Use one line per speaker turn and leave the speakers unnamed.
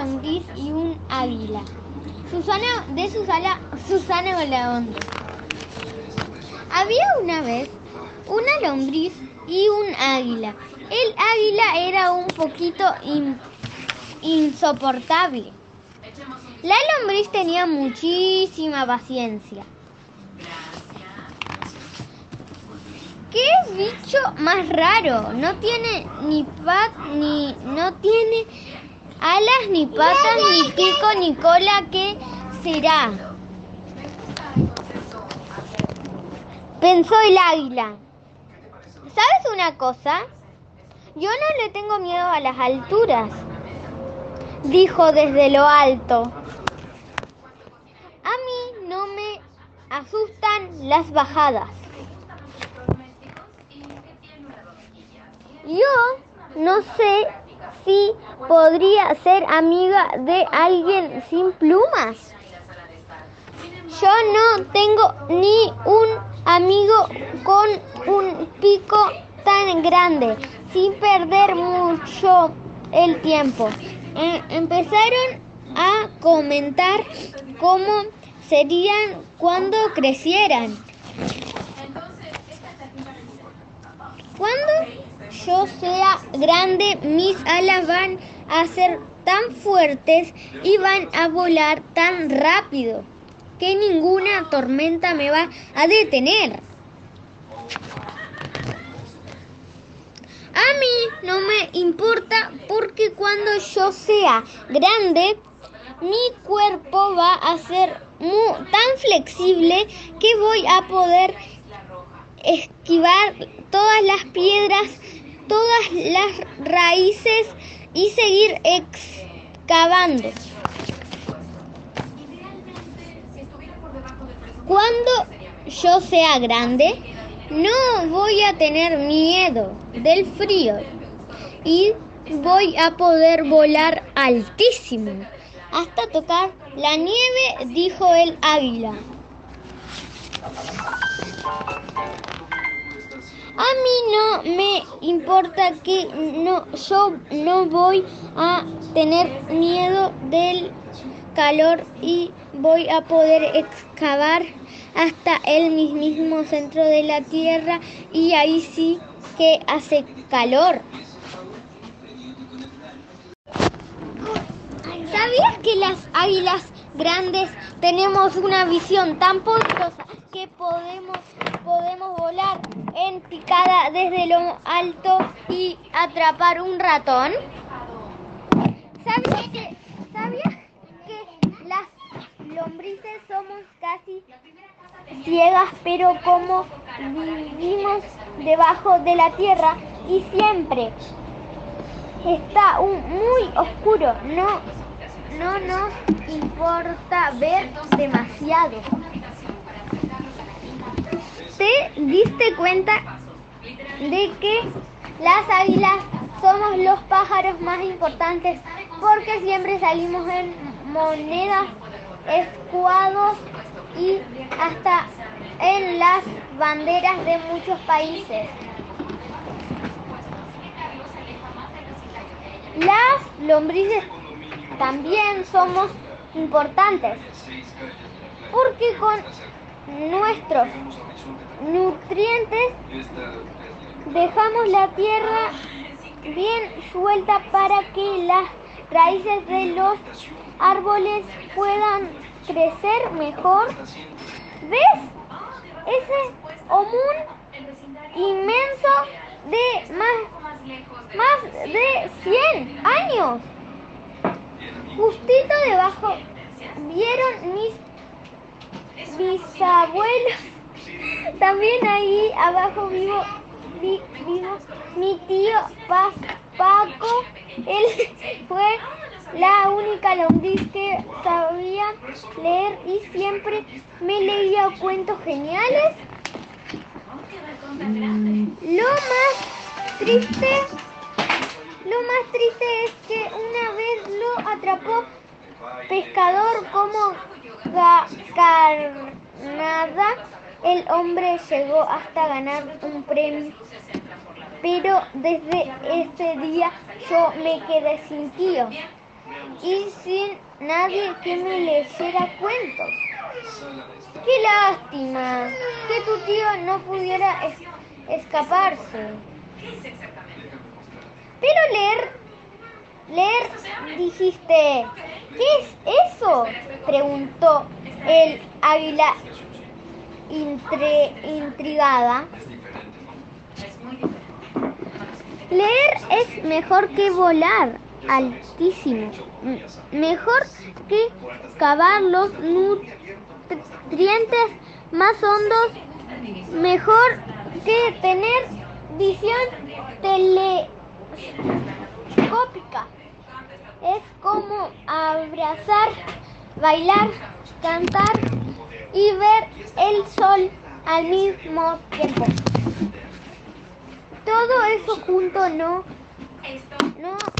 lombriz y un águila. Susana, de Susana, Susana Balaón. Había una vez una lombriz y un águila. El águila era un poquito insoportable. La lombriz tenía muchísima paciencia. ¿Qué bicho más raro? No tiene ni pat ni no tiene alas ni patas ni pico ni cola. ¿Qué será? Pensó el águila. ¿Sabes una cosa? Yo no le tengo miedo a las alturas, dijo desde lo alto. A mí no me asustan las bajadas. Yo no sé si podría ser amiga de alguien sin plumas. Yo no tengo ni un amigo con un pico tan grande, sin perder mucho el tiempo. Eh, empezaron a comentar cómo serían cuando crecieran. Cuando yo sea grande, mis alas van a ser tan fuertes y van a volar tan rápido que ninguna tormenta me va a detener. A mí no me importa porque cuando yo sea grande, mi cuerpo va a ser tan flexible que voy a poder esquivar todas las piedras, todas las raíces y seguir excavando. Cuando yo sea grande, no voy a tener miedo del frío y voy a poder volar altísimo hasta tocar la nieve, dijo el águila. A mí no me importa que no, yo no voy a tener miedo del calor y voy a poder excavar hasta el mismo centro de la tierra y ahí sí que hace calor. ¿Sabías que las águilas grandes tenemos una visión tan poderosa que podemos, podemos volar en picada desde lo alto y atrapar un ratón? ¿Sabías que, ¿sabías que las lombrices somos casi ciegas, pero como vivimos debajo de la tierra y siempre está muy oscuro, no, no nos importa ver demasiado. ¿Te diste cuenta de que las águilas somos los pájaros más importantes porque siempre salimos en monedas, escuados y hasta en las banderas de muchos países. Las lombrices también somos importantes porque con nuestros nutrientes dejamos la tierra bien suelta para que las raíces de los árboles puedan crecer mejor. ¿Ves? Ese común inmenso de más, más de 100 años. Justito debajo vieron mis bisabuelos. También ahí abajo vivo, vivo mi tío Paco. Él fue la única lombriz que sabía leer y siempre me leía cuentos geniales. Lo más triste, lo más triste es que una vez lo atrapó pescador como carnada. El hombre llegó hasta ganar un premio, pero desde ese día yo me quedé sin tío. y sin nadie que me leyera cuentos. Qué lástima que tu tío no pudiera es- escaparse. Pero leer, leer, dijiste, ¿qué es eso? Preguntó el águila intre- intrigada. Leer es mejor que volar altísimo, mejor que cavar los nutrientes más hondos, mejor que tener visión Es como abrazar, bailar, cantar y ver el sol al mismo tiempo. Todo eso junto no, no